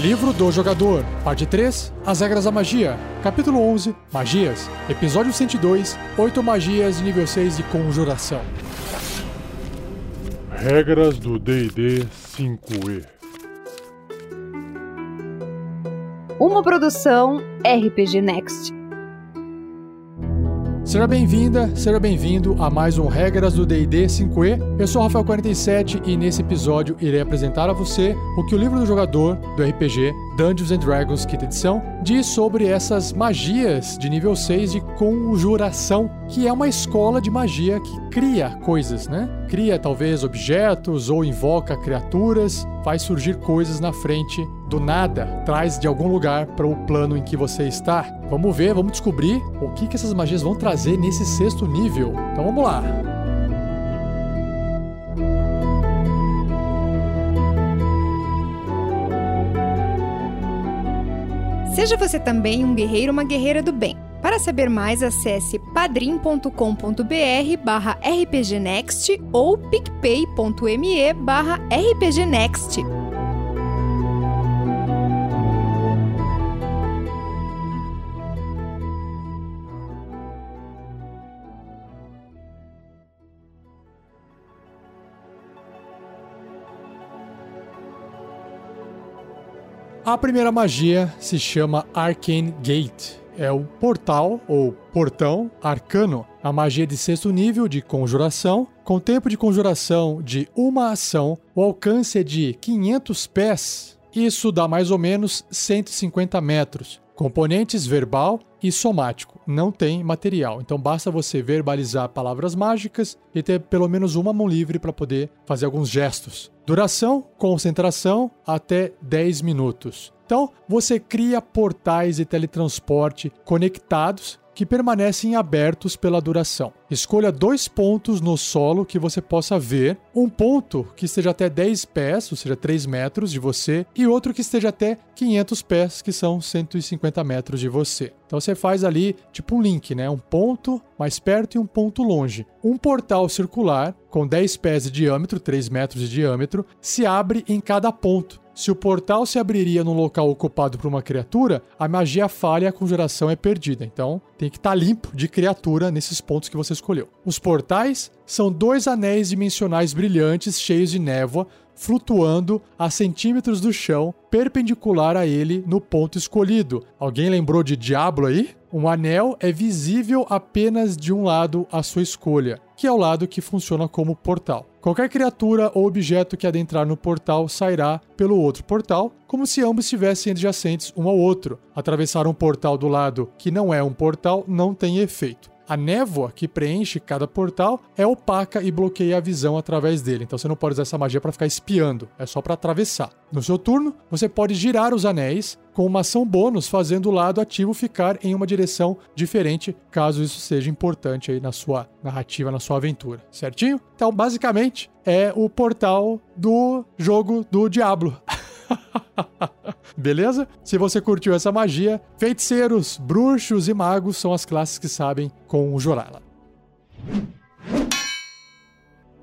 Livro do Jogador, Parte 3, As Regras da Magia, Capítulo 11, Magias, Episódio 102, 8 Magias de nível 6 de Conjuração. Regras do D&D 5e Uma produção RPG Next. Seja bem-vinda, seja bem-vindo a mais um Regras do D&D 5e. Eu sou o Rafael47 e nesse episódio irei apresentar a você o que o livro do jogador do RPG Dungeons and Dragons Quinta Edição diz sobre essas magias de nível 6 de conjuração, que é uma escola de magia que cria coisas, né? Cria talvez objetos ou invoca criaturas, faz surgir coisas na frente do nada, traz de algum lugar para o plano em que você está. Vamos ver, vamos descobrir o que, que essas magias vão trazer nesse sexto nível. Então vamos lá. Seja você também um guerreiro ou uma guerreira do bem. Para saber mais, acesse padrim.com.br barra rpgnext ou picpay.me barra rpgnext. A primeira magia se chama Arcane Gate. É o portal ou portão arcano, a magia de sexto nível de conjuração, com tempo de conjuração de uma ação, o alcance é de 500 pés. Isso dá mais ou menos 150 metros. Componentes verbal e somático. Não tem material. Então basta você verbalizar palavras mágicas e ter pelo menos uma mão livre para poder fazer alguns gestos. Duração, concentração, até 10 minutos. Então, você cria portais de teletransporte conectados que permanecem abertos pela duração. Escolha dois pontos no solo que você possa ver, um ponto que esteja até 10 pés, ou seja, 3 metros de você, e outro que esteja até 500 pés, que são 150 metros de você. Então você faz ali tipo um link, né? Um ponto mais perto e um ponto longe. Um portal circular com 10 pés de diâmetro, 3 metros de diâmetro, se abre em cada ponto. Se o portal se abriria num local ocupado por uma criatura, a magia falha e a conjuração é perdida. Então, tem que estar tá limpo de criatura nesses pontos que você escolheu. Os portais são dois anéis dimensionais brilhantes cheios de névoa flutuando a centímetros do chão, perpendicular a ele no ponto escolhido. Alguém lembrou de Diablo aí? Um anel é visível apenas de um lado à sua escolha, que é o lado que funciona como portal. Qualquer criatura ou objeto que adentrar no portal sairá pelo outro portal, como se ambos estivessem adjacentes um ao outro. Atravessar um portal do lado que não é um portal não tem efeito. A névoa que preenche cada portal é opaca e bloqueia a visão através dele. Então você não pode usar essa magia para ficar espiando, é só para atravessar. No seu turno, você pode girar os anéis com uma ação bônus, fazendo o lado ativo ficar em uma direção diferente, caso isso seja importante aí na sua narrativa, na sua aventura, certinho? Então, basicamente, é o portal do jogo do Diablo. Beleza? Se você curtiu essa magia, feiticeiros, bruxos e magos são as classes que sabem conjurá-la.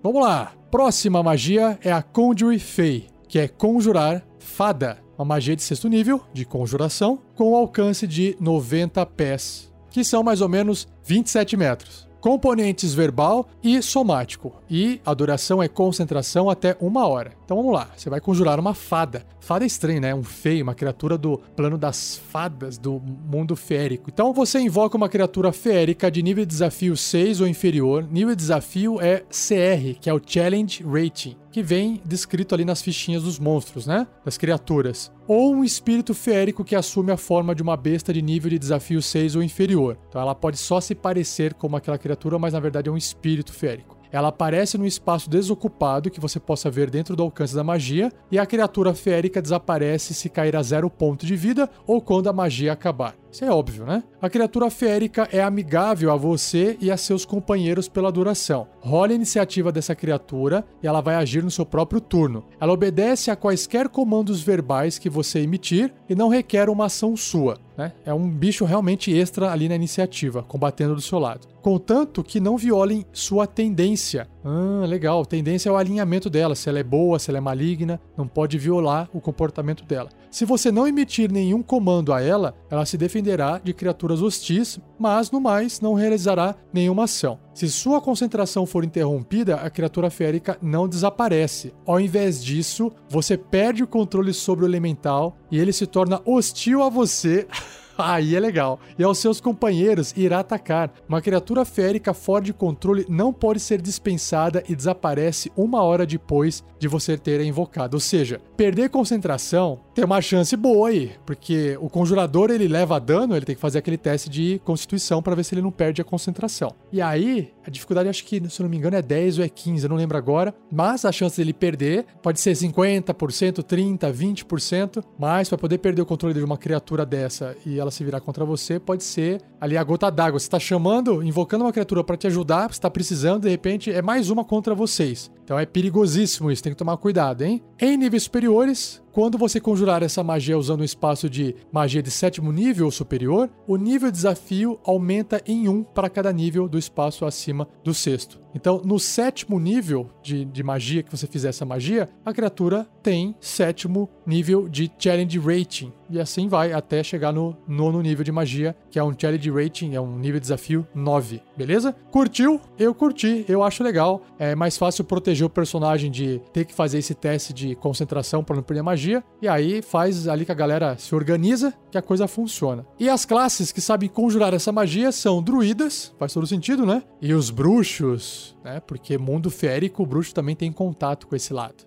Vamos lá. Próxima magia é a Conjure Fey, que é conjurar fada. Uma magia de sexto nível, de conjuração, com alcance de 90 pés, que são mais ou menos 27 metros componentes verbal e somático. E a duração é concentração até uma hora. Então vamos lá, você vai conjurar uma fada. Fada é né? Um feio, uma criatura do plano das fadas do mundo férico. Então você invoca uma criatura férica de nível de desafio 6 ou inferior. Nível de desafio é CR, que é o Challenge Rating que vem descrito ali nas fichinhas dos monstros, né? Das criaturas. Ou um espírito férico que assume a forma de uma besta de nível de desafio 6 ou inferior. Então ela pode só se parecer como aquela criatura, mas na verdade é um espírito férico. Ela aparece num espaço desocupado que você possa ver dentro do alcance da magia, e a criatura férica desaparece se cair a zero ponto de vida ou quando a magia acabar. Isso é óbvio, né? A criatura férica é amigável a você e a seus companheiros pela duração. Role a iniciativa dessa criatura e ela vai agir no seu próprio turno. Ela obedece a quaisquer comandos verbais que você emitir e não requer uma ação sua. Né? É um bicho realmente extra ali na iniciativa, combatendo do seu lado. Contanto que não violem sua tendência. Ah, legal. Tendência é o alinhamento dela, se ela é boa, se ela é maligna, não pode violar o comportamento dela. Se você não emitir nenhum comando a ela, ela se defenderá de criaturas hostis, mas no mais não realizará nenhuma ação. Se sua concentração for interrompida, a criatura férica não desaparece. Ao invés disso, você perde o controle sobre o elemental e ele se torna hostil a você. Aí é legal. E aos seus companheiros irá atacar. Uma criatura férica fora de controle não pode ser dispensada e desaparece uma hora depois de você ter invocado. Ou seja, perder concentração tem uma chance boa aí, porque o conjurador ele leva dano, ele tem que fazer aquele teste de constituição para ver se ele não perde a concentração. E aí, a dificuldade acho que, se não me engano, é 10 ou é 15, eu não lembro agora, mas a chance dele perder pode ser 50%, 30, 20%, mas para poder perder o controle de uma criatura dessa e ela se virar contra você, pode ser ali a gota d'água. Você está chamando, invocando uma criatura para te ajudar, você está precisando, de repente é mais uma contra vocês. Então é perigosíssimo isso, tem que tomar cuidado, hein? Em níveis superiores, quando você conjurar essa magia usando um espaço de magia de sétimo nível ou superior, o nível de desafio aumenta em um para cada nível do espaço acima do sexto. Então, no sétimo nível de, de magia que você fizer essa magia, a criatura tem sétimo nível de challenge rating. E assim vai até chegar no nono nível de magia, que é um challenge rating, é um nível de desafio 9. Beleza? Curtiu? Eu curti, eu acho legal. É mais fácil proteger o personagem de ter que fazer esse teste de concentração para não perder magia. E aí faz ali que a galera se organiza que a coisa funciona. E as classes que sabem conjurar essa magia são druidas, faz todo sentido, né? E os bruxos, né? Porque mundo férico, o bruxo também tem contato com esse lado.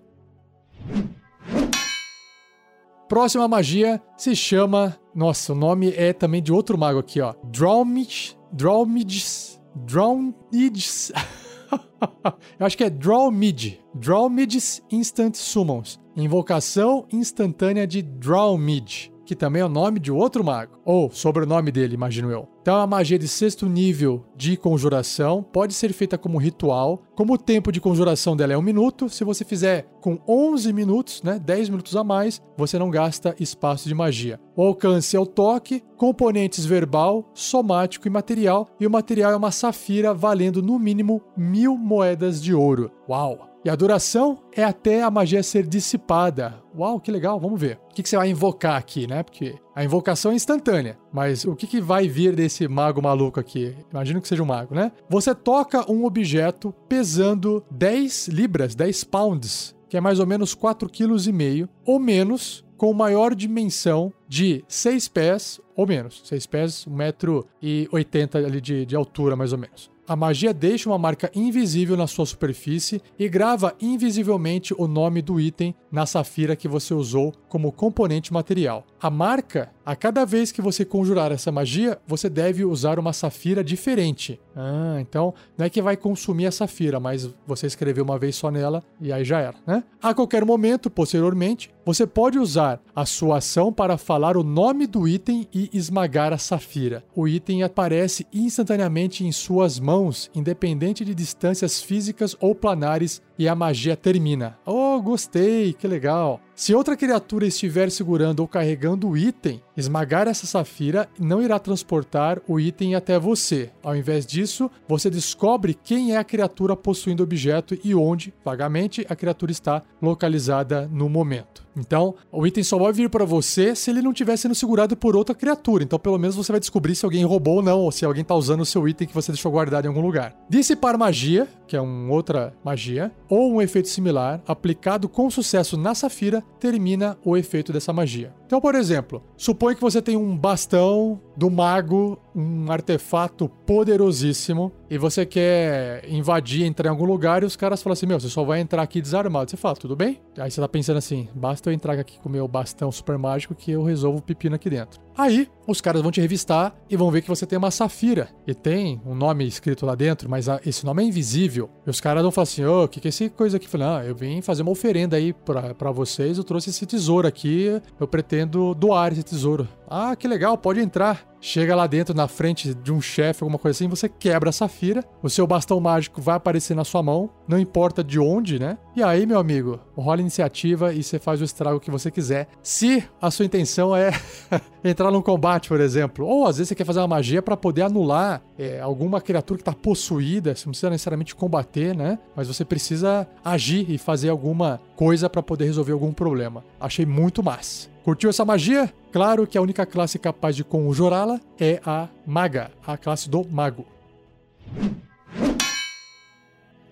Próxima magia se chama. Nossa, o nome é também de outro mago aqui, ó. Dromid. Dromids. Drownids. Eu acho que é Drawmid. Drawmid's Instant Summons. Invocação instantânea de Drawmid que também é o nome de outro mago, ou sobrenome dele, imagino eu. Então, a magia de sexto nível de conjuração pode ser feita como ritual. Como o tempo de conjuração dela é um minuto, se você fizer com 11 minutos, né, 10 minutos a mais, você não gasta espaço de magia. O alcance é o toque, componentes verbal, somático e material, e o material é uma safira valendo no mínimo mil moedas de ouro. Uau! E a duração é até a magia ser dissipada. Uau, que legal, vamos ver. O que, você vai invocar aqui, né? Porque a invocação é instantânea, mas o que, que vai vir desse mago maluco aqui? Imagino que seja um mago, né? Você toca um objeto pesando 10 libras, 10 pounds, que é mais ou menos 4,5 kg, ou menos, com maior dimensão de 6 pés ou menos. 6 pés, 1,80m ali de, de altura, mais ou menos. A magia deixa uma marca invisível na sua superfície e grava invisivelmente o nome do item na safira que você usou como componente material. A marca, a cada vez que você conjurar essa magia, você deve usar uma safira diferente. Ah, então não é que vai consumir a safira, mas você escreveu uma vez só nela e aí já era, né? A qualquer momento, posteriormente, você pode usar a sua ação para falar o nome do item e esmagar a safira. O item aparece instantaneamente em suas mãos, independente de distâncias físicas ou planares, e a magia termina. Oh, gostei, que legal. Se outra criatura estiver segurando ou carregando o item, esmagar essa safira não irá transportar o item até você. Ao invés disso, você descobre quem é a criatura possuindo o objeto e onde, vagamente, a criatura está localizada no momento. Então, o item só vai vir para você se ele não estiver sendo segurado por outra criatura. Então, pelo menos você vai descobrir se alguém roubou ou não, ou se alguém está usando o seu item que você deixou guardado em algum lugar. Dissipar magia, que é uma outra magia, ou um efeito similar, aplicado com sucesso na safira, termina o efeito dessa magia. Então, por exemplo, suponha que você tem um bastão do mago, um artefato poderosíssimo, e você quer invadir, entrar em algum lugar, e os caras falam assim: Meu, você só vai entrar aqui desarmado. Você fala, tudo bem? Aí você tá pensando assim: basta eu entrar aqui com o meu bastão super mágico que eu resolvo o pepino aqui dentro. Aí, os caras vão te revistar e vão ver que você tem uma safira. E tem um nome escrito lá dentro, mas esse nome é invisível. E os caras vão falar assim: Ô, oh, o que, que é essa coisa aqui? Falei, ah, eu vim fazer uma oferenda aí para vocês, eu trouxe esse tesouro aqui, eu pretendo doar esse tesouro. Ah, que legal, pode entrar. Chega lá dentro, na frente de um chefe, alguma coisa assim, você quebra a safira, o seu bastão mágico vai aparecer na sua mão, não importa de onde, né? E aí, meu amigo, rola iniciativa e você faz o estrago que você quiser. Se a sua intenção é entrar num combate, por exemplo, ou às vezes você quer fazer uma magia para poder anular é, alguma criatura que tá possuída, você não precisa necessariamente combater, né? Mas você precisa agir e fazer alguma coisa para poder resolver algum problema. Achei muito massa. Curtiu essa magia? Claro que a única classe capaz de conjurá-la é a Maga, a classe do Mago.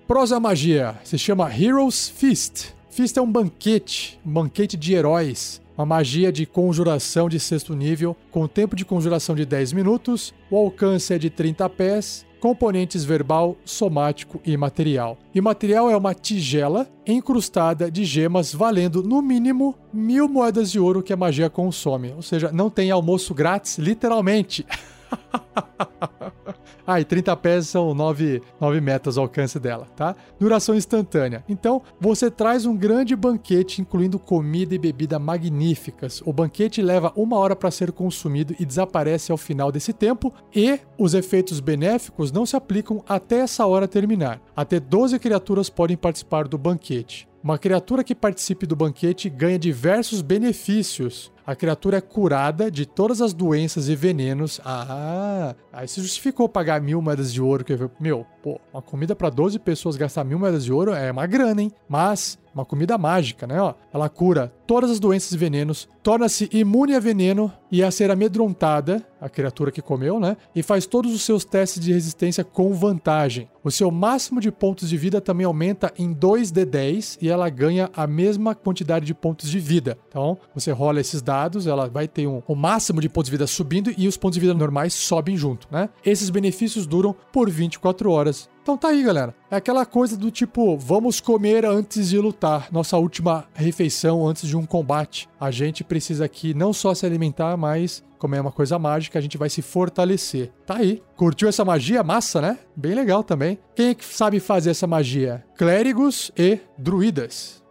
Prosa Magia se chama Heroes Feast. Feast é um banquete, um banquete de heróis. Uma magia de conjuração de sexto nível, com tempo de conjuração de 10 minutos, o alcance é de 30 pés componentes verbal, somático e material. E material é uma tigela encrustada de gemas valendo no mínimo mil moedas de ouro que a magia consome. Ou seja, não tem almoço grátis, literalmente. Ah, e 30 pés são 9, 9 metros o alcance dela, tá? Duração instantânea. Então, você traz um grande banquete, incluindo comida e bebida magníficas. O banquete leva uma hora para ser consumido e desaparece ao final desse tempo, e os efeitos benéficos não se aplicam até essa hora terminar. Até 12 criaturas podem participar do banquete. Uma criatura que participe do banquete ganha diversos benefícios. A criatura é curada de todas as doenças e venenos. Ah, aí se justificou pagar mil moedas de ouro. Que, meu, pô, uma comida para 12 pessoas gastar mil moedas de ouro é uma grana, hein? Mas uma comida mágica, né? Ó, ela cura todas as doenças e venenos, torna-se imune a veneno e a ser amedrontada, a criatura que comeu, né? E faz todos os seus testes de resistência com vantagem. O seu máximo de pontos de vida também aumenta em 2d10 e ela ganha a mesma quantidade de pontos de vida. Então, você rola esses dados, ela vai ter um, o máximo de pontos de vida subindo e os pontos de vida normais sobem junto, né? Esses benefícios duram por 24 horas então tá aí, galera. É aquela coisa do tipo, vamos comer antes de lutar. Nossa última refeição antes de um combate. A gente precisa aqui não só se alimentar, mas como é uma coisa mágica, a gente vai se fortalecer. Tá aí. Curtiu essa magia? Massa, né? Bem legal também. Quem é que sabe fazer essa magia? Clérigos e druidas.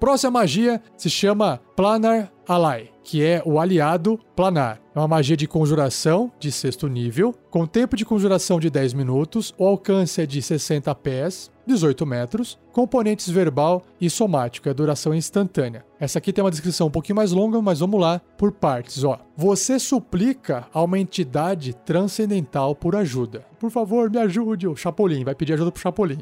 Próxima magia se chama Planar Ally, que é o aliado planar. É uma magia de conjuração de sexto nível, com tempo de conjuração de 10 minutos, o alcance é de 60 pés, 18 metros, componentes verbal e somático, é duração instantânea. Essa aqui tem uma descrição um pouquinho mais longa, mas vamos lá por partes. Ó. Você suplica a uma entidade transcendental por ajuda. Por favor, me ajude. O Chapolin vai pedir ajuda pro Chapolin.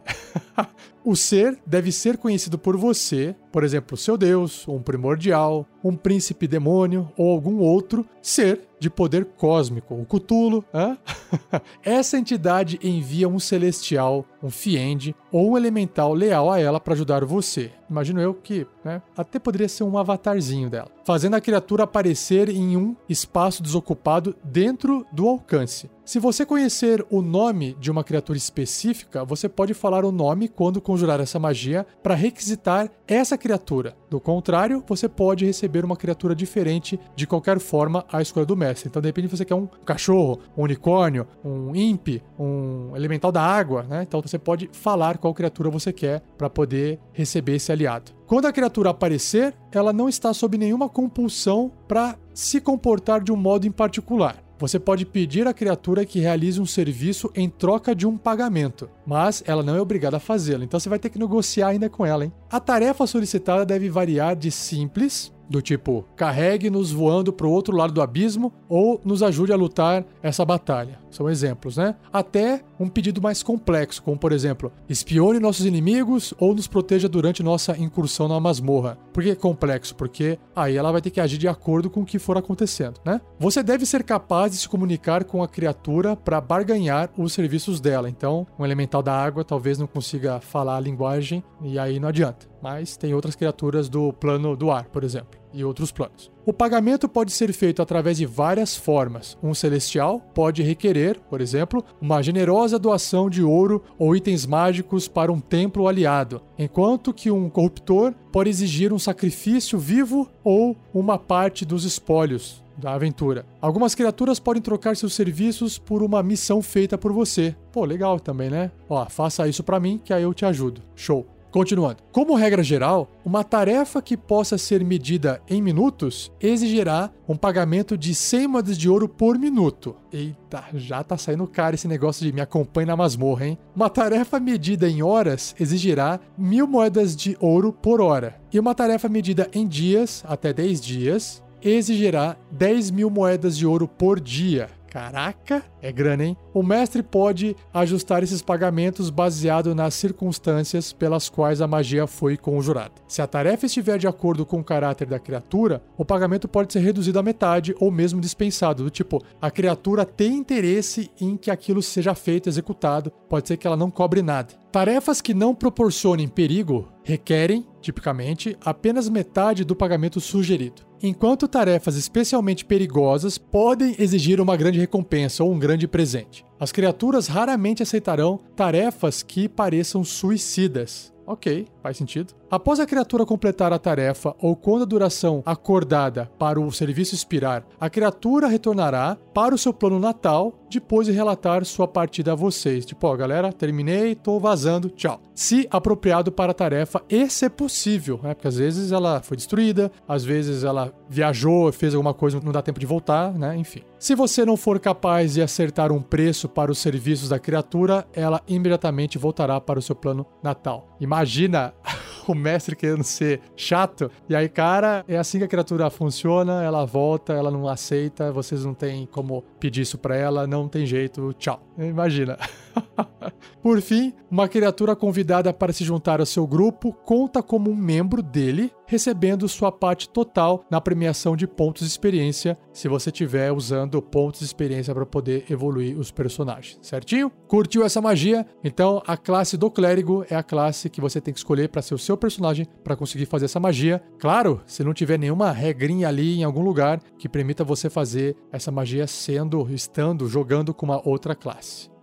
o ser deve ser conhecido por você, por exemplo, seu Deus, um primordial, um príncipe demônio ou algum outro ser de poder cósmico, o Cthulhu. Essa entidade envia um celestial, um fiende ou um elemental leal a ela para ajudar você. Imagino eu que né, até poderia ser um avatarzinho dela, fazendo a criatura aparecer em um espaço desocupado dentro do alcance. Se você conhecer o nome de uma criatura específica, você pode falar o nome quando conjurar essa magia para requisitar essa criatura. Do contrário, você pode receber uma criatura diferente de qualquer forma à escolha do mestre. Então, de repente, você quer um cachorro, um unicórnio, um imp, um elemental da água, né? Então, você pode falar qual criatura você quer para poder receber esse aliado. Quando a criatura aparecer, ela não está sob nenhuma compulsão para se comportar de um modo em particular. Você pode pedir à criatura que realize um serviço em troca de um pagamento, mas ela não é obrigada a fazê-lo, então você vai ter que negociar ainda com ela, hein? A tarefa solicitada deve variar de simples, do tipo, carregue-nos voando para o outro lado do abismo ou nos ajude a lutar essa batalha. São exemplos, né? Até um pedido mais complexo, como por exemplo, espione nossos inimigos ou nos proteja durante nossa incursão na masmorra. Por que complexo? Porque aí ela vai ter que agir de acordo com o que for acontecendo, né? Você deve ser capaz de se comunicar com a criatura para barganhar os serviços dela. Então, um elemental da água talvez não consiga falar a linguagem e aí não adianta. Mas tem outras criaturas do plano do ar, por exemplo e outros planos. O pagamento pode ser feito através de várias formas. Um celestial pode requerer, por exemplo, uma generosa doação de ouro ou itens mágicos para um templo aliado, enquanto que um corruptor pode exigir um sacrifício vivo ou uma parte dos espólios da aventura. Algumas criaturas podem trocar seus serviços por uma missão feita por você. Pô, legal também, né? Ó, faça isso para mim que aí eu te ajudo. Show. Continuando. Como regra geral, uma tarefa que possa ser medida em minutos exigirá um pagamento de 100 moedas de ouro por minuto. Eita, já tá saindo caro esse negócio de me acompanhe na masmorra, hein? Uma tarefa medida em horas exigirá mil moedas de ouro por hora. E uma tarefa medida em dias, até 10 dias, exigirá 10 mil moedas de ouro por dia. Caraca, é grana, hein? O mestre pode ajustar esses pagamentos baseado nas circunstâncias pelas quais a magia foi conjurada. Se a tarefa estiver de acordo com o caráter da criatura, o pagamento pode ser reduzido à metade ou mesmo dispensado. Do tipo, a criatura tem interesse em que aquilo seja feito, executado, pode ser que ela não cobre nada. Tarefas que não proporcionem perigo requerem, tipicamente, apenas metade do pagamento sugerido. Enquanto tarefas especialmente perigosas podem exigir uma grande recompensa ou um grande presente. As criaturas raramente aceitarão tarefas que pareçam suicidas. Ok, faz sentido. Após a criatura completar a tarefa ou quando a duração acordada para o serviço expirar, a criatura retornará para o seu plano natal depois de relatar sua partida a vocês. Tipo, ó, galera, terminei, tô vazando, tchau. Se apropriado para a tarefa e se possível, né? Porque às vezes ela foi destruída, às vezes ela viajou, fez alguma coisa, não dá tempo de voltar, né? Enfim. Se você não for capaz de acertar um preço para os serviços da criatura, ela imediatamente voltará para o seu plano natal. Imagina o mestre querendo ser chato. E aí, cara, é assim que a criatura funciona, ela volta, ela não aceita, vocês não tem como pedir isso para ela, não tem jeito, tchau. Imagina. Por fim, uma criatura convidada para se juntar ao seu grupo conta como um membro dele, recebendo sua parte total na premiação de pontos de experiência, se você estiver usando pontos de experiência para poder evoluir os personagens, certinho? Curtiu essa magia? Então a classe do clérigo é a classe que você tem que escolher para ser o seu personagem para conseguir fazer essa magia. Claro, se não tiver nenhuma regrinha ali em algum lugar que permita você fazer essa magia sendo, estando, jogando com uma outra classe.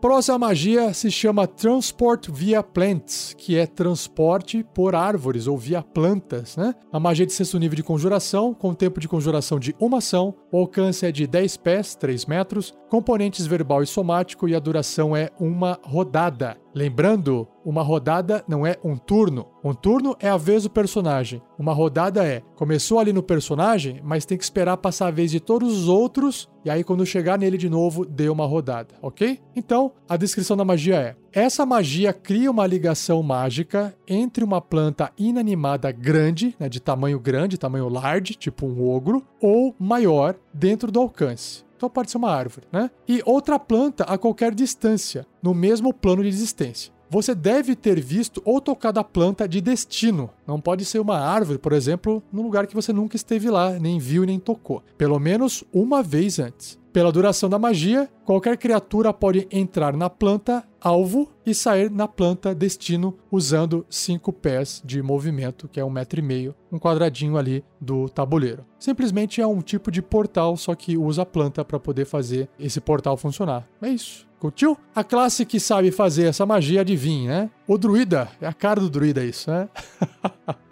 Próxima magia se chama Transport via Plants, que é transporte por árvores ou via plantas, né? A magia de sexto nível de conjuração, com tempo de conjuração de uma ação, o alcance é de 10 pés, 3 metros, componentes verbal e somático e a duração é uma rodada. Lembrando, uma rodada não é um turno. Um turno é a vez do personagem. Uma rodada é começou ali no personagem, mas tem que esperar passar a vez de todos os outros e aí quando chegar nele de novo, dê uma rodada, ok? Então, a descrição da magia é: essa magia cria uma ligação mágica entre uma planta inanimada grande, né, de tamanho grande, tamanho large, tipo um ogro, ou maior dentro do alcance. Então pode ser uma árvore, né? E outra planta a qualquer distância, no mesmo plano de existência. Você deve ter visto ou tocado a planta de destino. Não pode ser uma árvore, por exemplo, num lugar que você nunca esteve lá, nem viu nem tocou. Pelo menos uma vez antes. Pela duração da magia, qualquer criatura pode entrar na planta alvo e sair na planta destino usando cinco pés de movimento, que é um metro e meio, um quadradinho ali do tabuleiro. Simplesmente é um tipo de portal, só que usa a planta para poder fazer esse portal funcionar. É isso. Curtiu? A classe que sabe fazer essa magia, adivinha, né? O druida. É a cara do druida isso, né?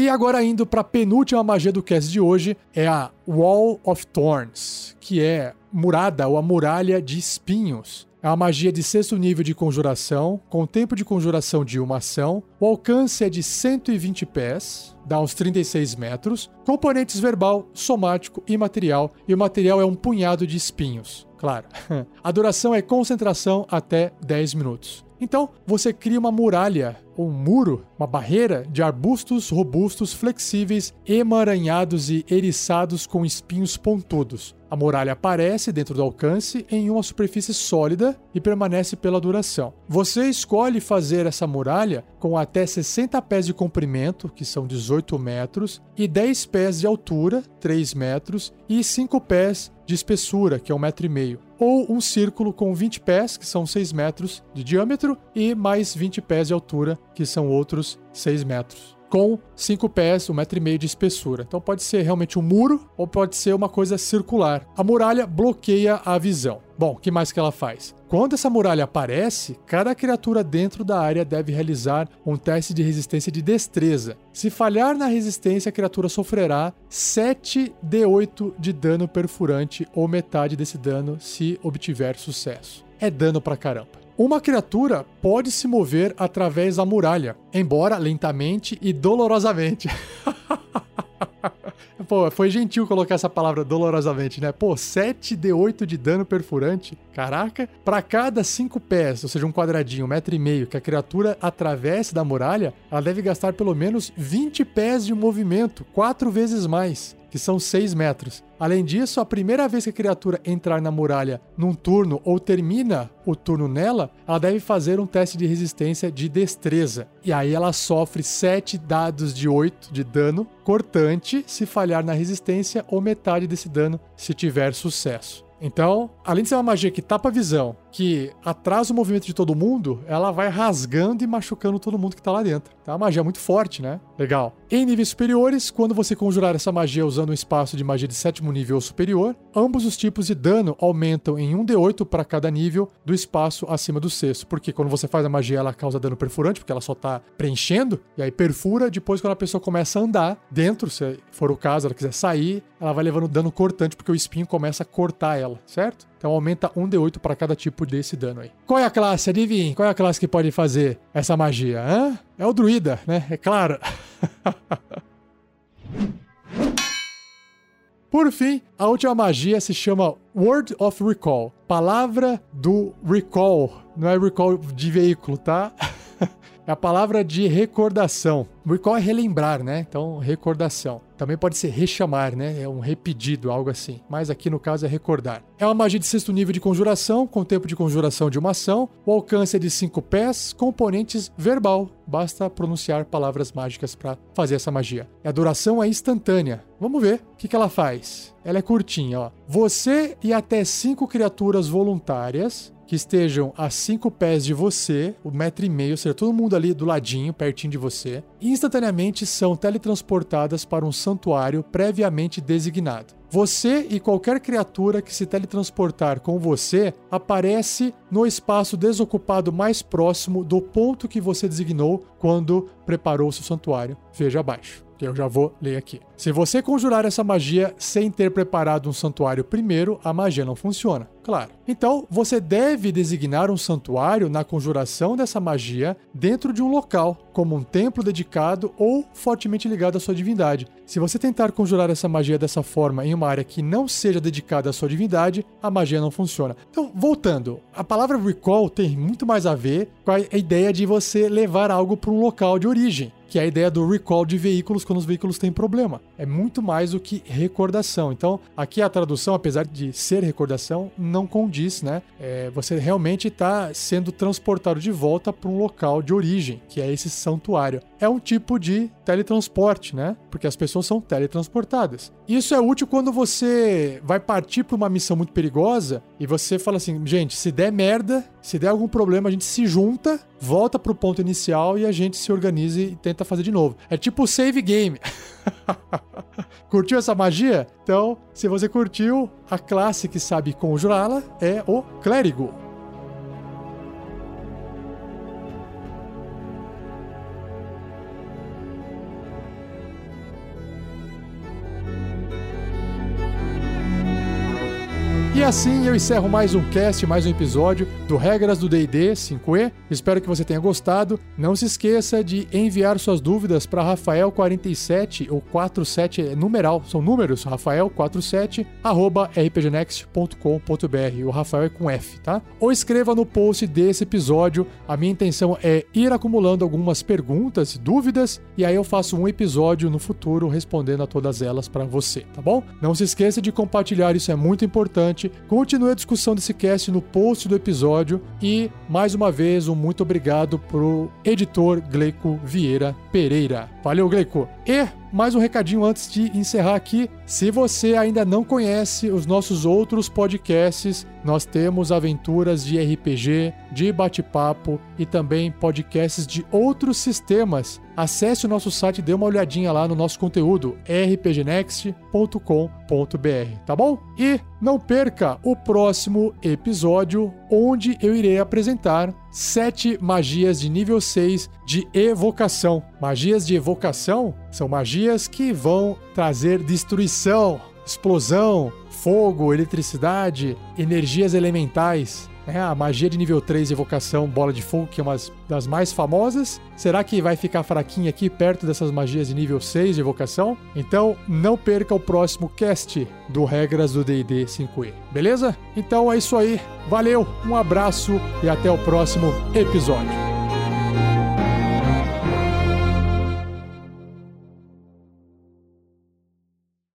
E agora indo para a penúltima magia do cast de hoje, é a Wall of Thorns, que é murada ou a muralha de espinhos. É uma magia de sexto nível de conjuração, com tempo de conjuração de uma ação. O alcance é de 120 pés, dá uns 36 metros. Componentes verbal, somático e material. E o material é um punhado de espinhos, claro. A duração é concentração até 10 minutos. Então, você cria uma muralha ou um muro, uma barreira de arbustos robustos, flexíveis, emaranhados e eriçados com espinhos pontudos. A muralha aparece dentro do alcance em uma superfície sólida e permanece pela duração. Você escolhe fazer essa muralha com até 60 pés de comprimento, que são 18 metros, e 10 pés de altura, 3 metros, e 5 pés de espessura, que é 1,5 metro. E meio, ou um círculo com 20 pés, que são 6 metros de diâmetro, e mais 20 pés de altura, que são outros 6 metros com 5 pés, um metro e meio de espessura. Então pode ser realmente um muro ou pode ser uma coisa circular. A muralha bloqueia a visão. Bom, o que mais que ela faz? Quando essa muralha aparece, cada criatura dentro da área deve realizar um teste de resistência de destreza. Se falhar na resistência, a criatura sofrerá 7 d8 de dano perfurante ou metade desse dano se obtiver sucesso. É dano pra caramba. Uma criatura pode se mover através da muralha, embora lentamente e dolorosamente. Pô, foi gentil colocar essa palavra dolorosamente, né? Pô, 7 de 8 de dano perfurante. Caraca. Para cada 5 pés, ou seja, um quadradinho, um metro e meio, que a criatura atravesse da muralha, ela deve gastar pelo menos 20 pés de movimento, quatro vezes mais que são 6 metros. Além disso, a primeira vez que a criatura entrar na muralha num turno ou termina o turno nela, ela deve fazer um teste de resistência de destreza. E aí ela sofre 7 dados de 8 de dano cortante se falhar na resistência ou metade desse dano se tiver sucesso. Então, além de ser uma magia que tapa a visão, que atrasa o movimento de todo mundo, ela vai rasgando e machucando todo mundo que tá lá dentro. É uma magia muito forte, né? Legal. Em níveis superiores, quando você conjurar essa magia usando um espaço de magia de sétimo nível ou superior, ambos os tipos de dano aumentam em 1d8 para cada nível do espaço acima do sexto. Porque quando você faz a magia, ela causa dano perfurante, porque ela só tá preenchendo, e aí perfura. Depois, quando a pessoa começa a andar dentro, se for o caso, ela quiser sair, ela vai levando dano cortante, porque o espinho começa a cortar ela, certo? Então aumenta 1 d8 para cada tipo desse dano aí. Qual é a classe? Adivinhe, qual é a classe que pode fazer essa magia? Hã? É o druida, né? É claro. Por fim, a última magia se chama Word of Recall. Palavra do recall. Não é recall de veículo, tá? é a palavra de recordação. Recall é relembrar, né? Então, recordação. Também pode ser rechamar, né? É um repetido, algo assim. Mas aqui no caso é recordar. É uma magia de sexto nível de conjuração, com tempo de conjuração de uma ação. O alcance é de 5 pés, componentes verbal. Basta pronunciar palavras mágicas para fazer essa magia. E a duração é instantânea. Vamos ver o que, que ela faz. Ela é curtinha, ó. Você e até cinco criaturas voluntárias que estejam a cinco pés de você, um metro e meio, ou seja, todo mundo ali do ladinho, pertinho de você, instantaneamente são teletransportadas para um santuário previamente designado. Você e qualquer criatura que se teletransportar com você aparece no espaço desocupado mais próximo do ponto que você designou quando preparou seu santuário. Veja abaixo eu já vou ler aqui. Se você conjurar essa magia sem ter preparado um santuário primeiro, a magia não funciona. Claro. Então, você deve designar um santuário na conjuração dessa magia dentro de um local, como um templo dedicado ou fortemente ligado à sua divindade. Se você tentar conjurar essa magia dessa forma em uma área que não seja dedicada à sua divindade, a magia não funciona. Então, voltando, a palavra recall tem muito mais a ver com a ideia de você levar algo para um local de origem que é a ideia do recall de veículos quando os veículos têm problema. É muito mais do que recordação. Então, aqui a tradução, apesar de ser recordação, não condiz, né? É, você realmente está sendo transportado de volta para um local de origem, que é esse santuário. É um tipo de teletransporte, né? Porque as pessoas são teletransportadas. Isso é útil quando você vai partir para uma missão muito perigosa e você fala assim, gente, se der merda, se der algum problema, a gente se junta, volta pro ponto inicial e a gente se organiza e tenta fazer de novo. É tipo save game. curtiu essa magia? Então, se você curtiu, a classe que sabe conjurá-la é o clérigo. Assim eu encerro mais um cast, mais um episódio do Regras do D&D 5e. Espero que você tenha gostado. Não se esqueça de enviar suas dúvidas para Rafael47 ou 47 é numeral, são números, Rafael47 arroba rpgnext.com.br. O Rafael é com F, tá? Ou escreva no post desse episódio. A minha intenção é ir acumulando algumas perguntas, dúvidas e aí eu faço um episódio no futuro respondendo a todas elas para você, tá bom? Não se esqueça de compartilhar, isso é muito importante. Continue a discussão desse cast no post do episódio e, mais uma vez, um muito obrigado pro editor Gleico Vieira Pereira. Valeu, Gleico. E mais um recadinho antes de encerrar aqui. Se você ainda não conhece os nossos outros podcasts, nós temos aventuras de RPG, de bate-papo e também podcasts de outros sistemas. Acesse o nosso site e dê uma olhadinha lá no nosso conteúdo rpgnext.com.br, tá bom? E não perca o próximo episódio onde eu irei apresentar sete magias de nível 6 de evocação. Magias de evocação são magias que vão trazer destruição, explosão, fogo, eletricidade, energias elementais. É, a magia de nível 3 evocação bola de fogo, que é uma das mais famosas. Será que vai ficar fraquinha aqui perto dessas magias de nível 6 de evocação? Então não perca o próximo cast do Regras do D&D 5e. Beleza? Então é isso aí. Valeu, um abraço e até o próximo episódio.